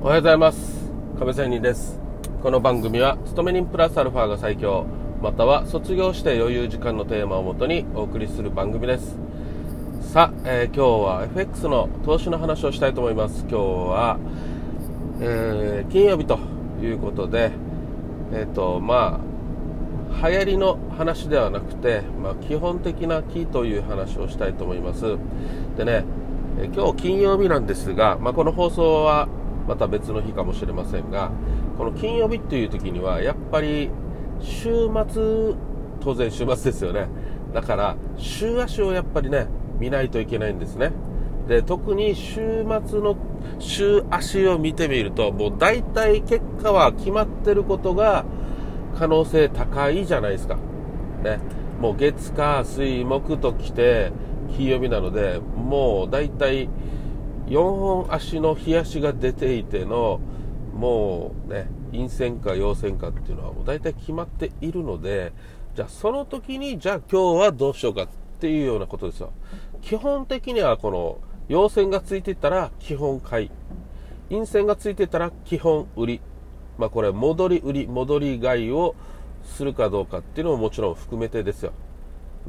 おはようございます。亀仙人です。この番組は勤め人プラスアルファが最強または卒業して余裕時間のテーマをもとにお送りする番組です。さあ、えー、今日は FX の投資の話をしたいと思います。今日は、えー、金曜日ということでえっ、ー、とまあ流行りの話ではなくて、まあ、基本的なキーという話をしたいと思います。でね今日金曜日なんですが、まあ、この放送はまた別の日かもしれませんがこの金曜日っていう時にはやっぱり週末当然週末ですよね。だから週足をやっぱりね見ないといけないんですね。で特に週末の週足を見てみるともう大体結果は決まってることが可能性高いじゃないですか。ね。もう月火水木と来て金曜日なのでもう大体4本足の日足が出ていてのもうね陰線か陽線かっていうのはもう大体決まっているのでじゃあその時にじゃあ今日はどうしようかっていうようなことですよ。基本的にはこの陽線がついてたら基本買い。陰線がついてたら基本売り。まあこれ戻り売り戻り買いをするかどうかっていうのももちろん含めてですよ。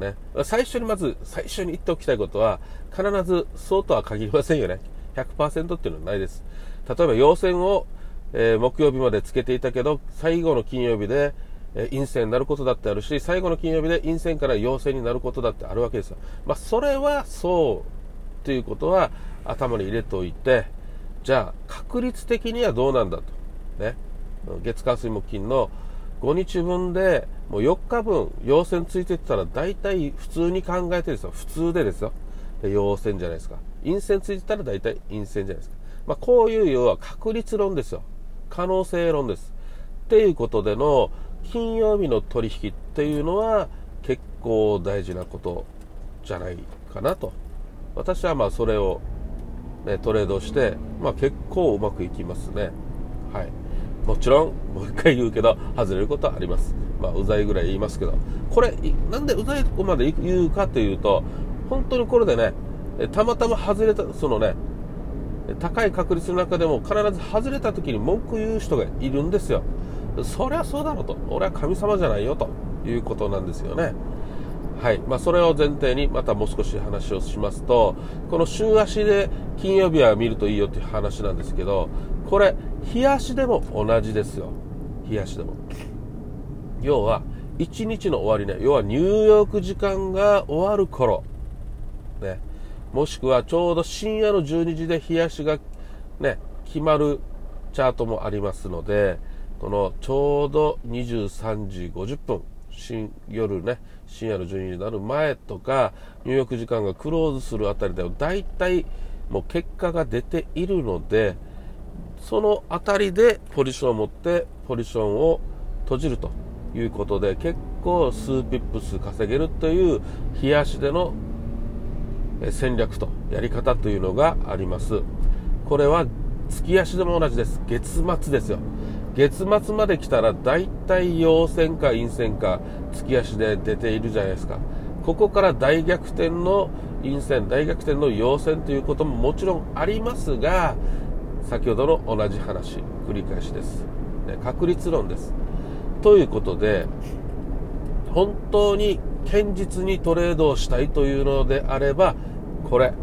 ね、最初にまず、最初に言っておきたいことは、必ずそうとは限りませんよね。100%っていうのはないです。例えば、陽線を、えー、木曜日までつけていたけど、最後の金曜日で、えー、陰線になることだってあるし、最後の金曜日で陰線から陽線になることだってあるわけですよ。まあ、それはそうということは頭に入れておいて、じゃあ、確率的にはどうなんだと。ね。月火水木金の5日分でもう4日分陽線ついてたら大体普通に考えてですよ。普通でですよ。陽線じゃないですか。陰線ついてたら大体陰線じゃないですか、まあ、こういう要は確率論ですよ。可能性論です。っていうことでの金曜日の取引っていうのは結構大事なことじゃないかなと。私はまあそれを、ね、トレードして、まあ、結構うまくいきますね。はい。もちろんもう一回言うけど外れることはあります。まあうざいぐらい言いますけど。これなんでうざいとこまで言うかというと本当にこれでねたまたま外れたそのね高い確率の中でも必ず外れた時に文句言う人がいるんですよ。そりゃそうだろうと。俺は神様じゃないよということなんですよね。はい。まあ、それを前提にまたもう少し話をしますとこの週足で金曜日は見るといいよっていう話なんですけどこれ日足でも同じですよ。日足でも。要は1日の終わりね。要は入浴時間が終わる頃。ね。もしくはちょうど深夜の12時で日足がね決まるチャートもありますのでこのちょうど23時50分。新夜ね。深夜の12時になる前とか入浴時間がクローズするあたりでは大体もう結果が出ているのでその辺りでポジションを持ってポジションを閉じるということで結構数ピップス稼げるという冷やしでの戦略とやり方というのがあります。これは月足でも同じです。月末ですよ。月末まで来たら大体陽線か陰線か月足で出ているじゃないですか。ここから大逆転の陰線大逆転の陽線ということももちろんありますが先ほどの同じ話繰り返しです、ね、確率論です。ということで本当に堅実にトレードをしたいというのであればこれ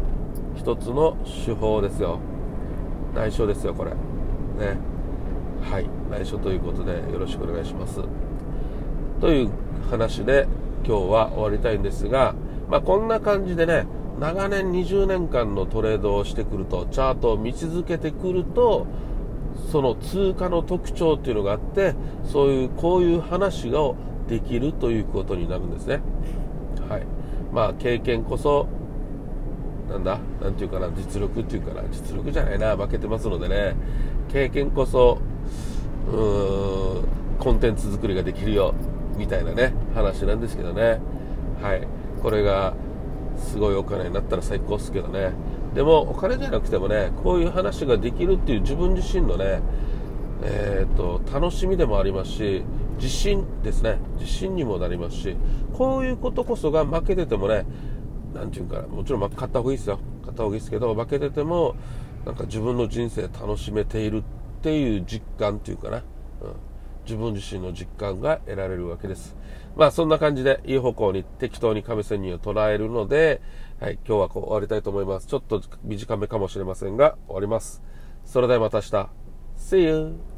一つの手法ですよ。内緒ですよこれ。ね。はい。内緒ということでよろしくお願いします。という話で今日は終わりたいんですがまあこんな感じでね長年20年間のトレードをしてくるとチャートを見続けてくるとその通貨の特徴っていうのがあってそういうこういう話ができるということになるんですね。はい。まあ経験こそなんだ？なんていうかな実力っていうかな実力じゃないな負けてますのでね。経験こそうーんコンテンツ作りができるよみたいなね話なんですけどね。はい。これがすごいお金になったら最高っすけどね。でもお金じゃなくてもねこういう話ができるっていう自分自身のねえーと、楽しみでもありますし自信ですね。自信にもなりますしこういうことこそが負けててもね何て言うかもちろん勝った方がいいですよ。勝った方がいいですけど負けててもなんか自分の人生楽しめているっていう実感っていうかな、自分自身の実感が得られるわけです。まあそんな感じでいい方向に適当に亀仙人を捉えるので、はい、今日はこう終わりたいと思います。ちょっと短めかもしれませんが終わります。それではまた明日。See you!